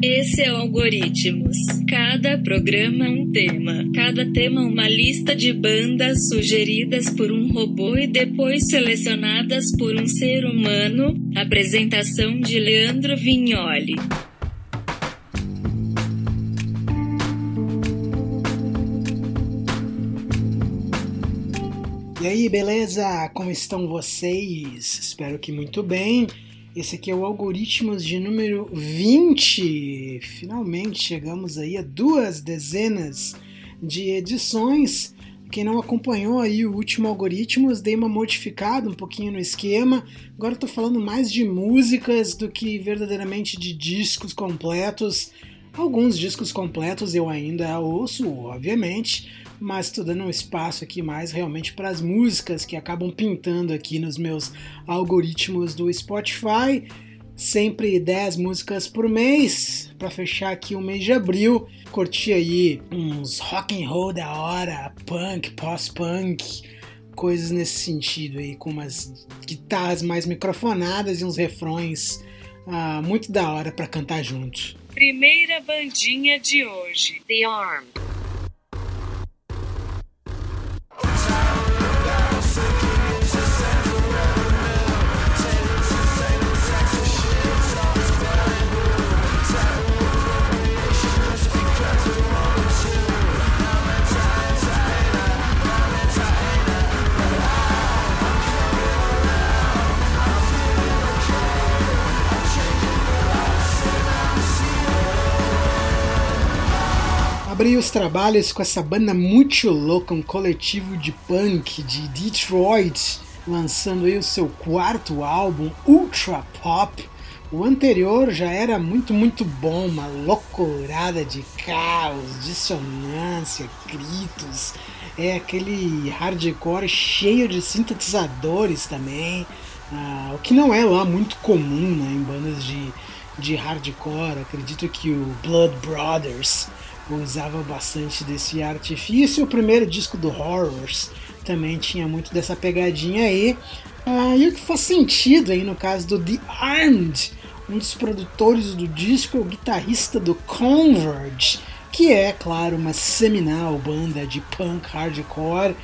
Esse é o Algoritmos. Cada programa um tema. Cada tema uma lista de bandas sugeridas por um robô e depois selecionadas por um ser humano. Apresentação de Leandro Vignoli. E aí, beleza? Como estão vocês? Espero que muito bem. Esse aqui é o Algoritmos de número 20. Finalmente chegamos aí a duas dezenas de edições. Quem não acompanhou aí o último Algoritmos, dei uma modificada um pouquinho no esquema. Agora estou falando mais de músicas do que verdadeiramente de discos completos. Alguns discos completos eu ainda ouço, obviamente, mas estou dando um espaço aqui mais realmente para as músicas que acabam pintando aqui nos meus algoritmos do Spotify. Sempre 10 músicas por mês, para fechar aqui o mês de abril. Curti aí uns rock and roll da hora, punk, pós-punk, coisas nesse sentido aí, com umas guitarras mais microfonadas e uns refrões ah, muito da hora para cantar junto. Primeira bandinha de hoje: The Arm. Abri os trabalhos com essa banda muito louca, um coletivo de punk de Detroit, lançando aí o seu quarto álbum, Ultra Pop. O anterior já era muito, muito bom, uma loucurada de caos, dissonância, gritos, é aquele hardcore cheio de sintetizadores também, ah, o que não é lá muito comum né, em bandas de, de hardcore. Acredito que o Blood Brothers usava bastante desse artifício. O primeiro disco do Horrors também tinha muito dessa pegadinha aí. Ah, e o que faz sentido aí no caso do The Armed, um dos produtores do disco, o guitarrista do Converge, que é, claro, uma seminal banda de punk hardcore.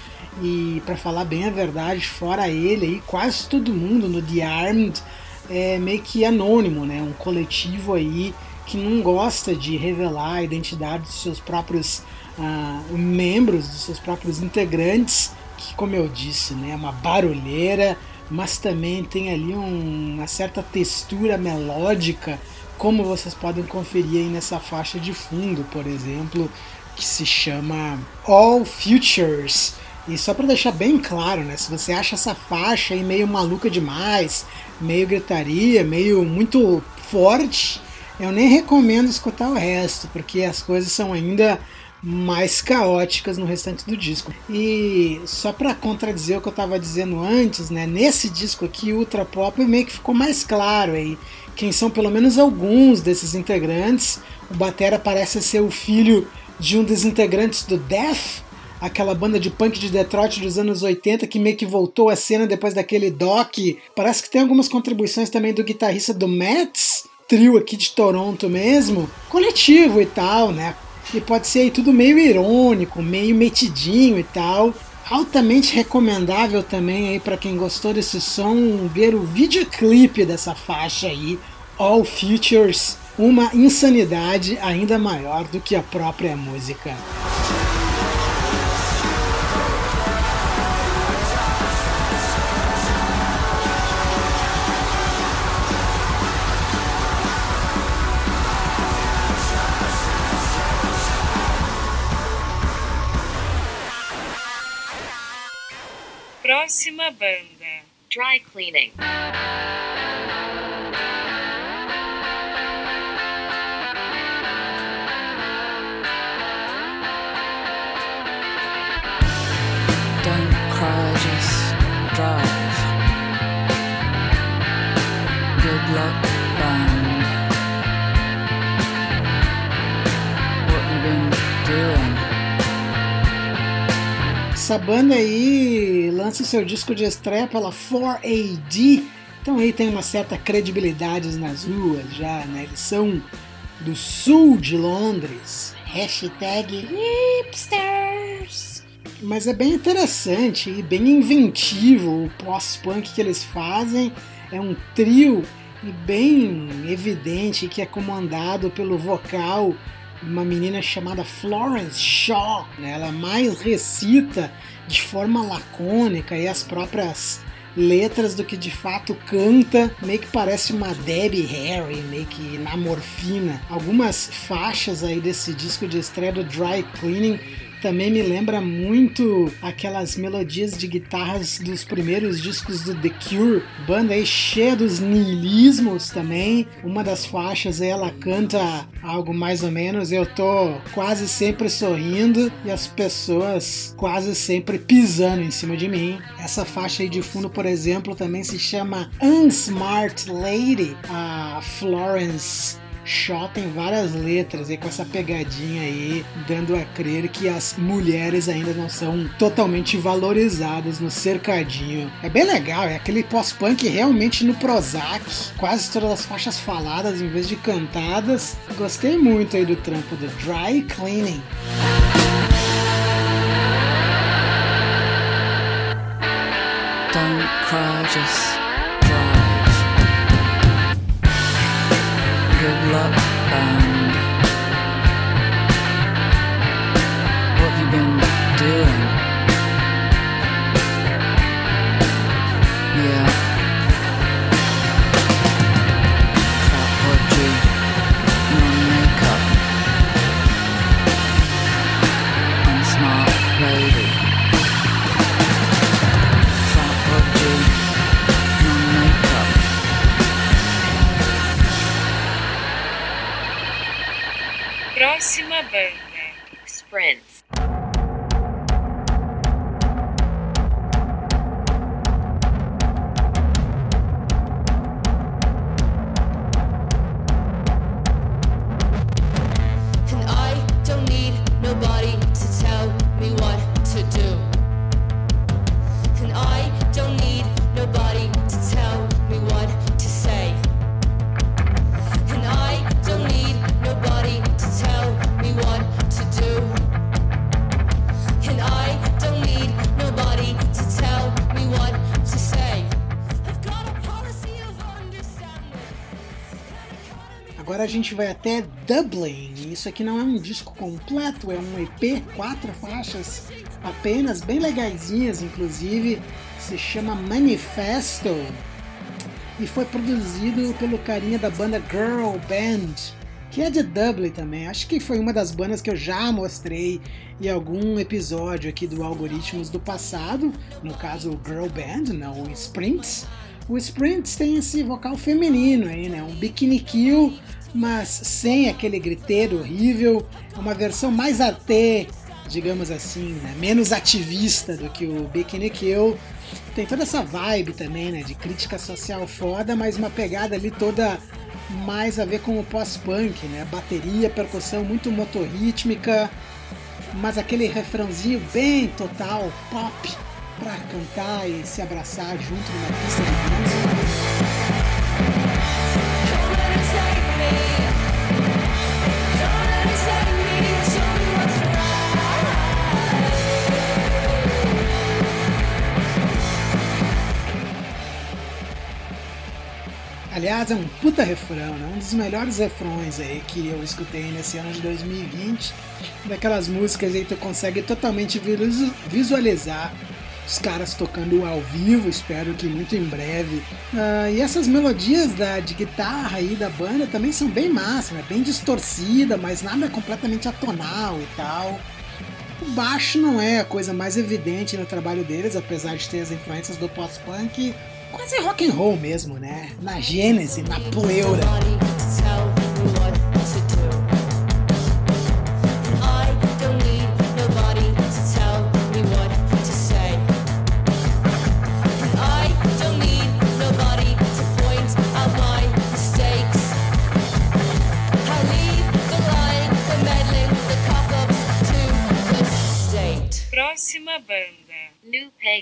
E para falar bem a verdade, fora ele aí, quase todo mundo no The Armed é meio que anônimo, né? Um coletivo aí que não gosta de revelar a identidade dos seus próprios uh, membros, dos seus próprios integrantes, que, como eu disse, né, é uma barulheira, mas também tem ali um, uma certa textura melódica, como vocês podem conferir aí nessa faixa de fundo, por exemplo, que se chama All Futures. E só para deixar bem claro, né, se você acha essa faixa aí meio maluca demais, meio gritaria, meio muito forte, eu nem recomendo escutar o resto, porque as coisas são ainda mais caóticas no restante do disco. E só para contradizer o que eu estava dizendo antes, né, nesse disco aqui, Ultra Pop, meio que ficou mais claro aí quem são pelo menos alguns desses integrantes. O Batera parece ser o filho de um dos integrantes do Death, aquela banda de punk de Detroit dos anos 80 que meio que voltou à cena depois daquele doc. Parece que tem algumas contribuições também do guitarrista do Mets trio aqui de Toronto mesmo, coletivo e tal, né? E pode ser aí tudo meio irônico, meio metidinho e tal. Altamente recomendável também aí para quem gostou desse som ver o videoclipe dessa faixa aí, All Futures, uma insanidade ainda maior do que a própria música. Próxima banda: Dry Cleaning. Don't cry, just drive. Good luck, Essa banda aí lança seu disco de estreia pela 4AD, então aí tem uma certa credibilidade nas ruas já, né? Eles são do sul de Londres. Hashtag hipsters. Mas é bem interessante e bem inventivo o pós-punk que eles fazem. É um trio e bem evidente que é comandado pelo vocal uma menina chamada Florence Shaw. Né? Ela mais recita de forma lacônica e as próprias letras do que de fato canta, meio que parece uma Debbie Harry, meio que na morfina. Algumas faixas aí desse disco de estreia do Dry Cleaning também me lembra muito aquelas melodias de guitarras dos primeiros discos do The Cure, banda aí cheia dos niilismos também. Uma das faixas ela canta algo mais ou menos, eu tô quase sempre sorrindo e as pessoas quase sempre pisando em cima de mim. Essa faixa aí de fundo, por exemplo, também se chama Unsmart Lady, a Florence Shaw tem várias letras e com essa pegadinha aí, dando a crer que as mulheres ainda não são totalmente valorizadas no cercadinho. É bem legal, é aquele pós-punk realmente no Prozac, quase todas as faixas faladas em vez de cantadas. Gostei muito aí do trampo do Dry Cleaning. Don't cry, just love. Agora a gente vai até Dublin. Isso aqui não é um disco completo, é um EP, quatro faixas apenas, bem legaisinhas, inclusive. Se chama Manifesto e foi produzido pelo carinha da banda Girl Band, que é de Dublin também. Acho que foi uma das bandas que eu já mostrei em algum episódio aqui do Algoritmos do passado, no caso Girl Band, não o Sprints. O Sprints tem esse vocal feminino aí, né? Um bikini kill, mas sem aquele griteiro horrível. É uma versão mais até, digamos assim, né? menos ativista do que o Bikini Kill. Tem toda essa vibe também, né? De crítica social foda, mas uma pegada ali toda mais a ver com o pós-punk, né? Bateria, percussão muito motorrítmica, mas aquele refrãozinho bem total, pop, pra cantar e se abraçar junto numa pista de. Aliás, é um puta refrão, né? Um dos melhores refrões aí que eu escutei nesse ano de 2020. Daquelas músicas aí que tu consegue totalmente visu- visualizar os caras tocando ao vivo, espero que muito em breve. Ah, e essas melodias da, de guitarra aí da banda também são bem massa, né? bem distorcida, mas nada completamente atonal e tal. O baixo não é a coisa mais evidente no trabalho deles, apesar de ter as influências do post-punk. Quase rock and roll mesmo, né? Na gênese, na pleura. Nobody to tell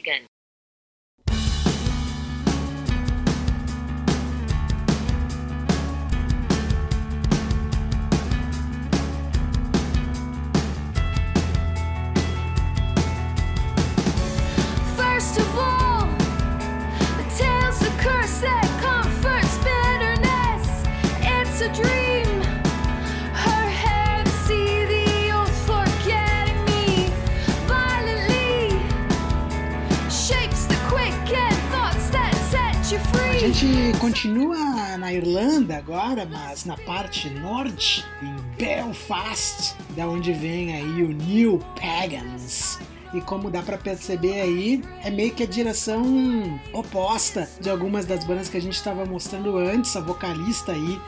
me gente continua na Irlanda agora, mas na parte norte, em Belfast, da onde vem aí o New Pagans. E como dá pra perceber aí, é meio que a direção oposta de algumas das bandas que a gente estava mostrando antes. A vocalista aí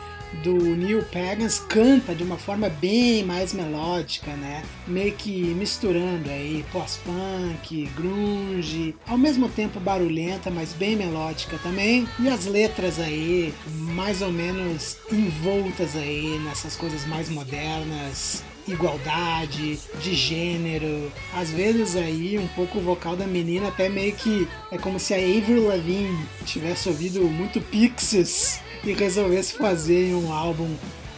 do Neil Pagans canta de uma forma bem mais melódica, né? Meio que misturando aí pós-punk, grunge, ao mesmo tempo barulhenta, mas bem melódica também. E as letras aí mais ou menos envoltas aí nessas coisas mais modernas, igualdade, de gênero. Às vezes aí um pouco o vocal da menina até meio que é como se a Avril Lavigne tivesse ouvido muito Pixies e resolvesse fazer um álbum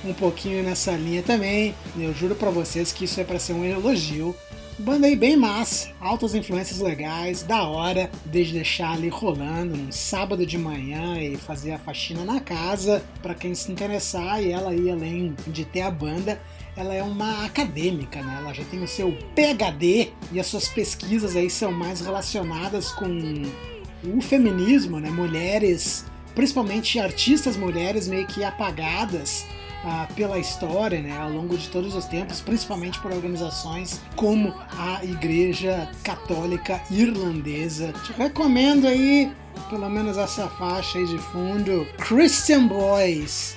um pouquinho nessa linha também. Eu juro pra vocês que isso é pra ser um elogio. Banda aí bem massa, altas influências legais, da hora, desde deixar ali rolando um sábado de manhã e fazer a faxina na casa, pra quem se interessar, e ela aí além de ter a banda, ela é uma acadêmica, né? Ela já tem o seu PhD e as suas pesquisas aí são mais relacionadas com o feminismo, né? Mulheres, principalmente artistas mulheres meio que apagadas ah, pela história, né? Ao longo de todos os tempos, principalmente por organizações como a Igreja Católica Irlandesa. Te recomendo aí, pelo menos essa faixa aí de fundo, Christian Boys.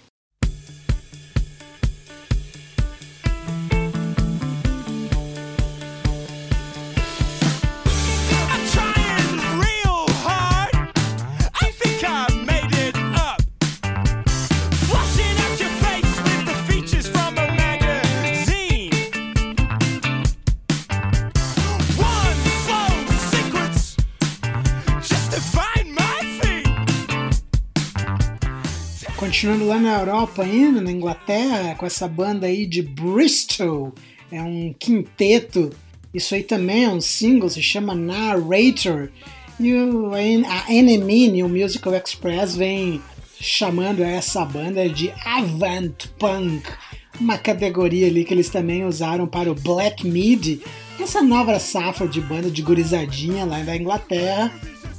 lá na Europa ainda, na Inglaterra, com essa banda aí de Bristol, é um quinteto. Isso aí também é um single, se chama Narrator. E o, a NME, New Musical Express, vem chamando essa banda de Avant Punk, uma categoria ali que eles também usaram para o Black Midi, essa nova safra de banda de gurizadinha lá da Inglaterra.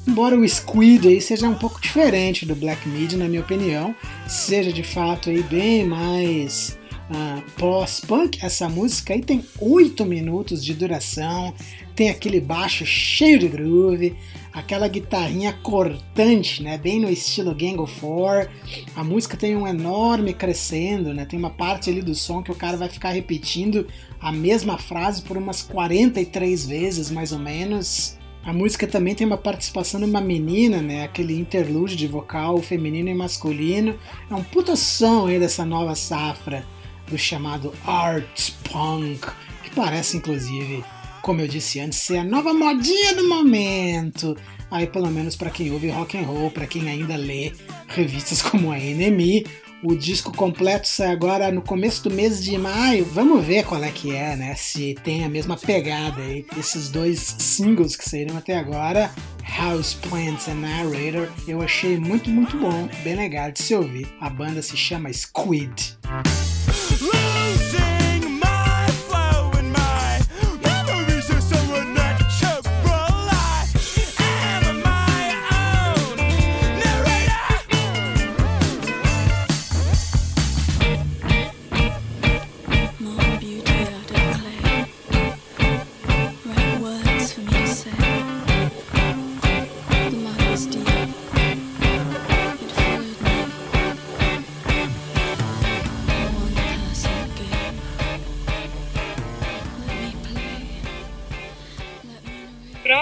Embora o Squid aí seja um pouco diferente do Black Midi, na minha opinião, seja de fato aí bem mais ah, pós-punk, essa música aí tem 8 minutos de duração, tem aquele baixo cheio de groove, aquela guitarrinha cortante, né, bem no estilo Gang of Four. A música tem um enorme crescendo, né, tem uma parte ali do som que o cara vai ficar repetindo a mesma frase por umas 43 vezes, mais ou menos. A música também tem uma participação de uma menina, né? Aquele interlúdio de vocal feminino e masculino. É um puta som aí dessa nova safra do chamado Art Punk, que parece inclusive, como eu disse antes, ser a nova modinha do momento. Aí pelo menos para quem ouve rock and roll, para quem ainda lê revistas como a NME, o disco completo sai agora no começo do mês de maio. Vamos ver qual é que é, né? Se tem a mesma pegada aí. Esses dois singles que saíram até agora, House Plants and Narrator, eu achei muito, muito bom. Bem legal de se ouvir. A banda se chama Squid.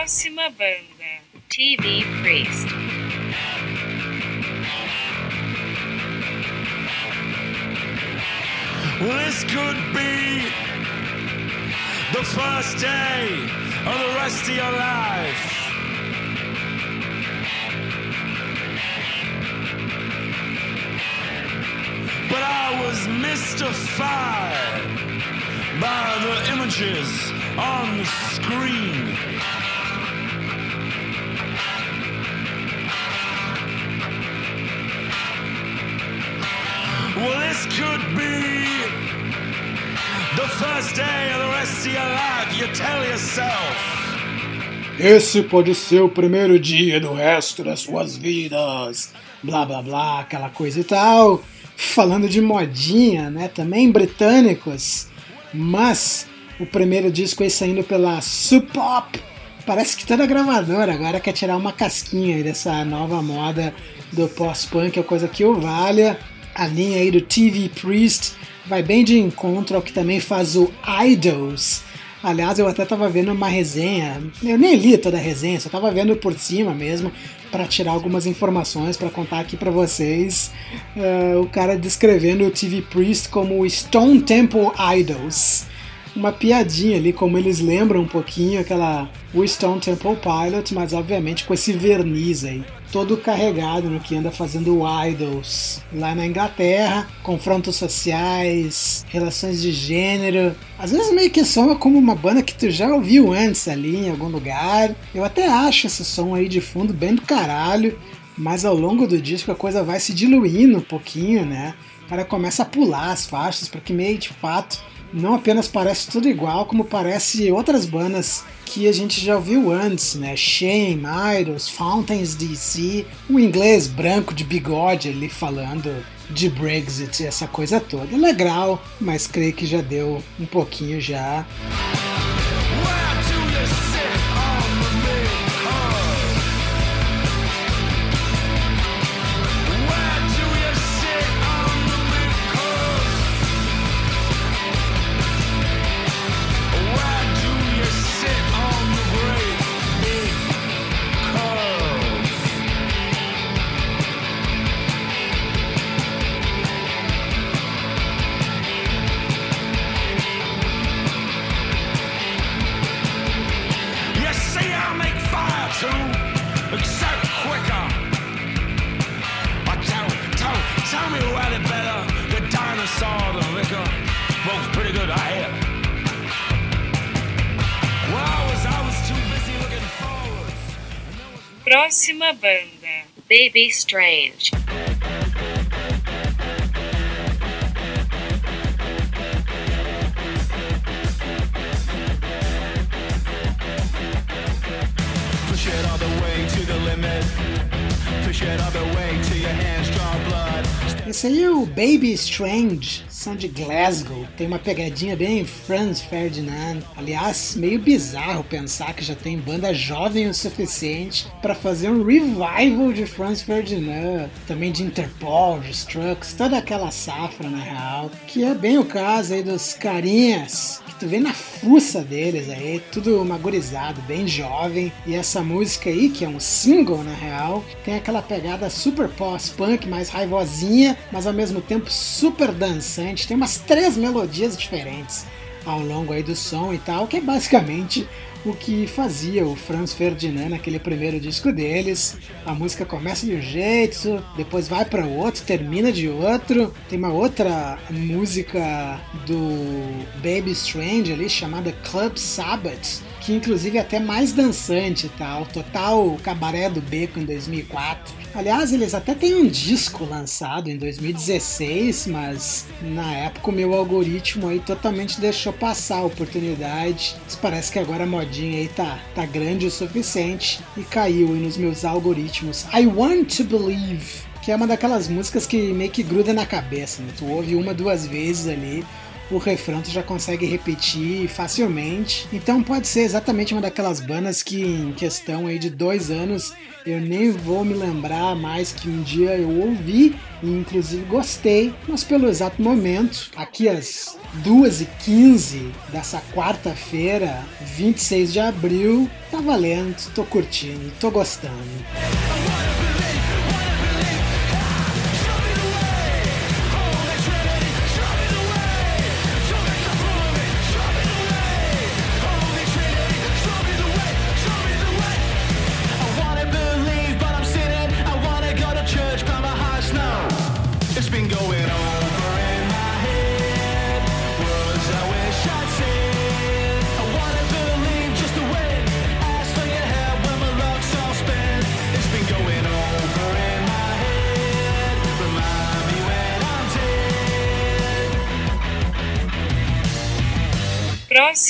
Próxima banda: TV Priest. This could be the first day of the rest of your life. But I was mystified by the images on the screen. Well, this could be the first day of the rest of your life. You tell yourself. Esse pode ser o primeiro dia do resto das suas vidas. Blá blá blá, aquela coisa e tal. Falando de modinha, né? Também britânicos. Mas o primeiro disco aí saindo pela Sub Pop. Parece que toda gravadora agora quer tirar uma casquinha dessa nova moda do pós-punk, é coisa que o valha. A linha aí do TV Priest vai bem de encontro ao que também faz o Idols. Aliás, eu até tava vendo uma resenha, eu nem li toda a resenha, só tava vendo por cima mesmo, para tirar algumas informações para contar aqui para vocês. Uh, o cara descrevendo o TV Priest como Stone Temple Idols. Uma piadinha ali, como eles lembram um pouquinho aquela o Stone Temple Pilot, mas obviamente com esse verniz aí todo carregado no que anda fazendo Idols lá na Inglaterra, confrontos sociais, relações de gênero. Às vezes meio que soa como uma banda que tu já ouviu antes ali em algum lugar. Eu até acho esse som aí de fundo bem do caralho, mas ao longo do disco a coisa vai se diluindo um pouquinho, né? O cara começa a pular as faixas, porque meio de fato não apenas parece tudo igual, como parece outras bandas que a gente já ouviu antes, né? Shame, Idols, Fountains DC, o inglês branco de bigode ali falando de Brexit, essa coisa toda. Legal, mas creio que já deu um pouquinho já. Próxima banda: Baby Strange. Push it all the way to the limit. Push it all the way till your hands draw blood. Esse aí é o Baby Strange, são de Glasgow. Tem uma pegadinha bem Franz Ferdinand. Aliás, meio bizarro pensar que já tem banda jovem o suficiente para fazer um revival de Franz Ferdinand, também de Interpol, de Strux, toda aquela safra na real, que é bem o caso aí dos carinhas que tu vê na fuça deles aí, tudo magorizado, bem jovem. E essa música aí, que é um single na real, tem aquela pegada super pós-punk, mais raivosinha, mas ao mesmo tempo super dançante. Tem umas três melodias diferentes ao longo aí do som e tal, que é basicamente o que fazia o Franz Ferdinand naquele primeiro disco deles. A música começa de um jeito, depois vai para outro, termina de outro. Tem uma outra música do Baby Strange ali chamada Club Sabbath, que inclusive é até mais dançante e tal. Total Cabaré do Beco em 2004. Aliás, eles até têm um disco lançado em 2016, mas na época o meu algoritmo aí totalmente deixou passar a oportunidade. Mas parece que agora a modinha aí tá, tá grande o suficiente e caiu aí nos meus algoritmos. I Want to Believe, que é uma daquelas músicas que meio que gruda na cabeça, né? Tu ouve uma, duas vezes ali, o refrão tu já consegue repetir facilmente. Então pode ser exatamente uma daquelas bandas que em questão aí de dois anos eu nem vou me lembrar mais que um dia eu ouvi e inclusive gostei, mas pelo exato momento, aqui às 2h15 dessa quarta-feira, 26 de abril, tá valendo, tô curtindo, tô gostando.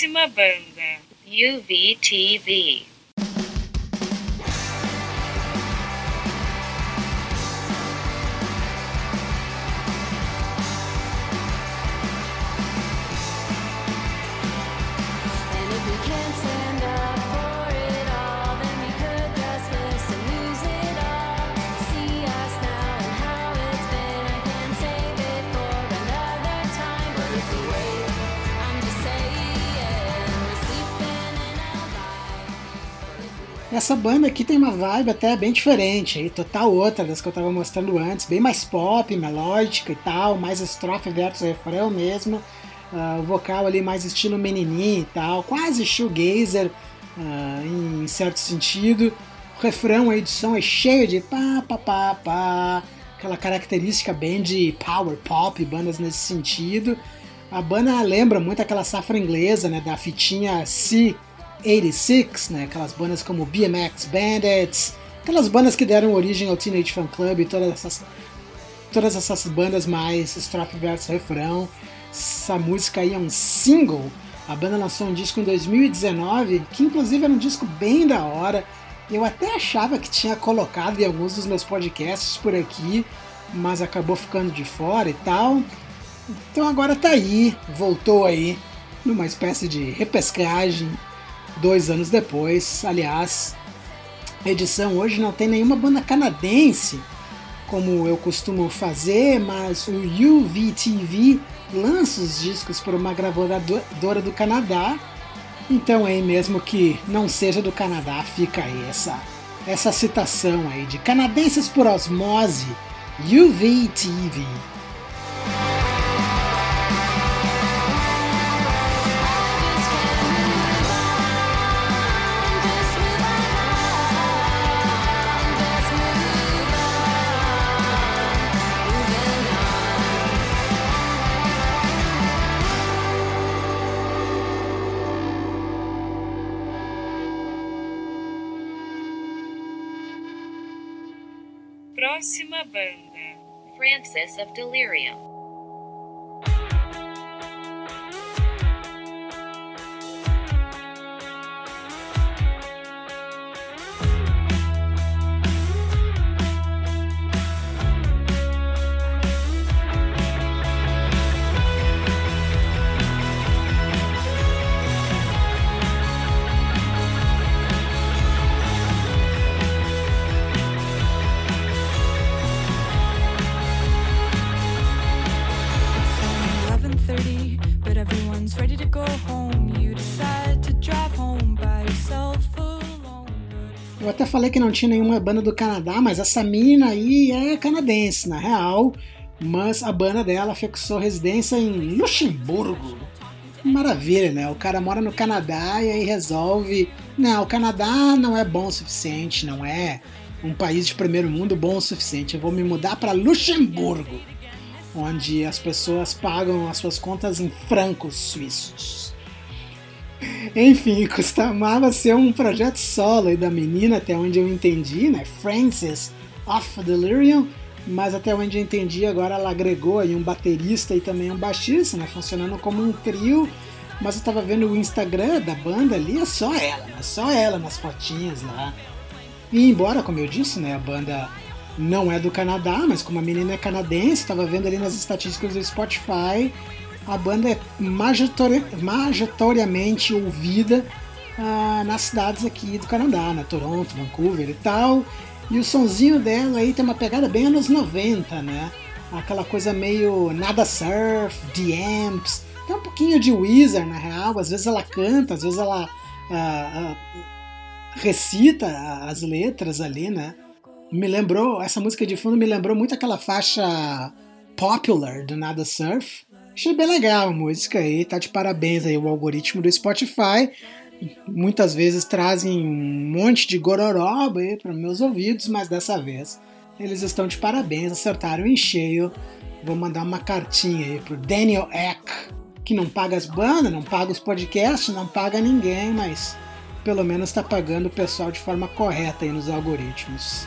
Dead. Próxima banda: UVTV. Essa banda aqui tem uma vibe até bem diferente, aí, total outra das que eu tava mostrando antes, bem mais pop, melódica e tal, mais estrofe versus refrão mesmo. Ah, o vocal ali mais estilo menininho e tal, quase shoegazer ah, em certo sentido. O refrão, a edição é cheio de pá, pá, pá, pá, aquela característica bem de power pop, bandas nesse sentido. A banda lembra muito aquela safra inglesa, né, da fitinha C 86, né? Aquelas bandas como BMX Bandits, aquelas bandas que deram origem ao Teenage Fan Club e todas essas, todas essas bandas mais estrofe versus refrão. Essa música aí é um single. A banda lançou um disco em 2019, que inclusive era um disco bem da hora. Eu até achava que tinha colocado em alguns dos meus podcasts por aqui, mas acabou ficando de fora e tal. Então agora tá aí, voltou aí, numa espécie de repescagem, dois anos depois. Aliás, a edição hoje não tem nenhuma banda canadense, como eu costumo fazer, mas o UVTV lança os discos por uma gravadora do Canadá. Então aí mesmo que não seja do Canadá, fica aí essa, essa citação aí de canadenses por osmose, UVTV. Próxima uh, Francis of Delirium. Falei que não tinha nenhuma banda do Canadá, mas essa mina aí é canadense, na real. Mas a banda dela fixou residência em Luxemburgo. Maravilha, né? O cara mora no Canadá e aí resolve. Não, o Canadá não é bom o suficiente, não é um país de primeiro mundo bom o suficiente. Eu vou me mudar para Luxemburgo, onde as pessoas pagam as suas contas em francos suíços. Enfim, costumava ser um projeto solo da menina, até onde eu entendi, né? Frances of Delirium, mas até onde eu entendi, agora ela agregou aí um baterista e também um baixista, né? Funcionando como um trio. Mas eu tava vendo o Instagram da banda ali, é só ela, né? Só ela nas fotinhas lá. E embora, como eu disse, né, a banda não é do Canadá, mas como a menina é canadense, tava vendo ali nas estatísticas do Spotify, a banda é majoritariamente ouvida ah, nas cidades aqui do Canadá, né? Toronto, Vancouver e tal. E o sonzinho dela aí tem uma pegada bem anos 90, né? Aquela coisa meio nada surf, The Amps, tem um pouquinho de Weezer na real, às vezes ela canta, às vezes ela ah, ah, recita as letras ali, né? Me lembrou, essa música de fundo me lembrou muito aquela faixa Popular do Nada Surf. Achei bem legal a música aí, tá de parabéns aí o algoritmo do Spotify. Muitas vezes trazem um monte de gororoba aí para meus ouvidos, mas dessa vez eles estão de parabéns, acertaram em cheio. Vou mandar uma cartinha aí pro Daniel Eck, que não paga as bandas, não paga os podcasts, não paga ninguém, mas pelo menos está pagando o pessoal de forma correta aí nos algoritmos.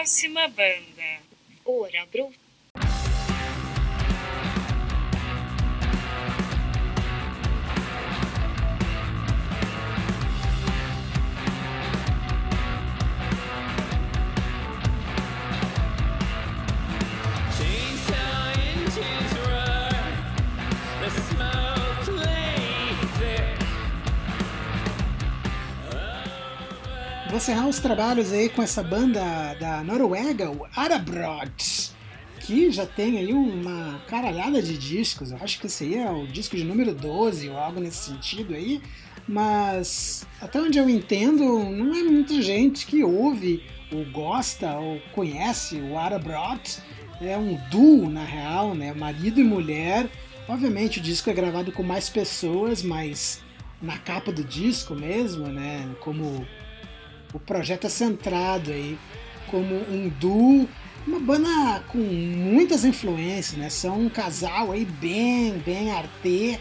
Próxima banda. Ora Bruta. Encerrar os trabalhos aí com essa banda da Noruega, o Arabrod, que já tem aí uma caralhada de discos. Eu acho que esse aí é o disco de número 12 ou algo nesse sentido aí. Mas até onde eu entendo, não é muita gente que ouve ou gosta ou conhece o Arabrod. É um duo, na real, né? Marido e mulher. Obviamente o disco é gravado com mais pessoas, mas na capa do disco mesmo, né? Como o projeto é centrado aí como um duo, uma banda com muitas influências, né? São um casal aí bem, bem artê,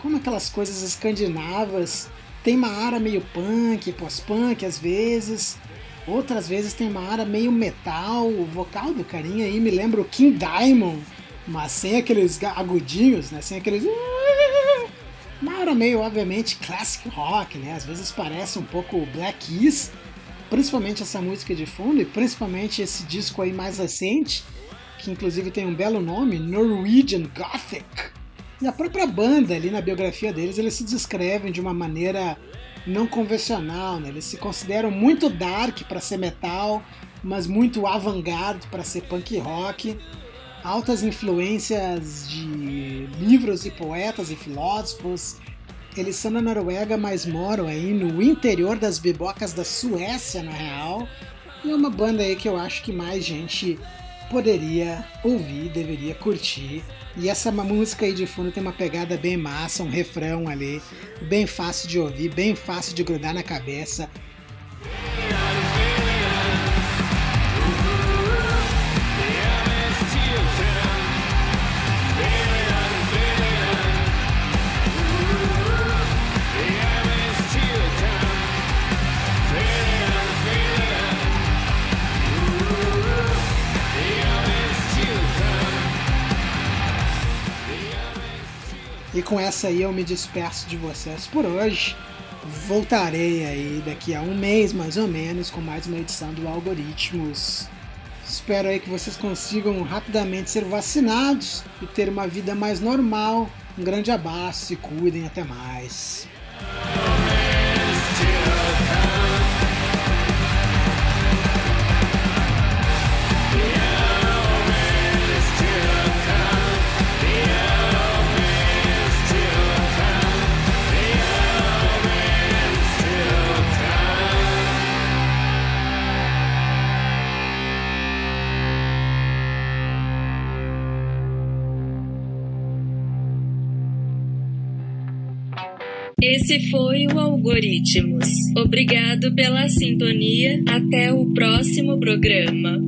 como aquelas coisas escandinavas. Tem uma área meio punk, pós-punk às vezes. Outras vezes tem uma área meio metal. O vocal do carinha aí me lembra o King Diamond, mas sem aqueles agudinhos, né? Sem aqueles uma área meio, obviamente, classic rock, né? Às vezes parece um pouco Black Keys, principalmente essa música de fundo e principalmente esse disco aí mais recente, que inclusive tem um belo nome, Norwegian Gothic. E a própria banda ali na biografia deles, eles se descrevem de uma maneira não convencional, né? Eles se consideram muito dark para ser metal, mas muito avant-garde para ser punk rock altas influências de livros e poetas e filósofos. Eles são da Noruega, mas moram aí no interior das bibocas da Suécia, na real. E é uma banda aí que eu acho que mais gente poderia ouvir, deveria curtir. E essa música aí de fundo tem uma pegada bem massa, um refrão ali, bem fácil de ouvir, bem fácil de grudar na cabeça. Com essa aí eu me despeço de vocês por hoje. Voltarei aí daqui a um mês mais ou menos com mais uma edição do Algoritmos. Espero aí que vocês consigam rapidamente ser vacinados e ter uma vida mais normal. Um grande abraço, se cuidem, até mais. Esse foi o Algoritmos. Obrigado pela sintonia. Até o próximo programa.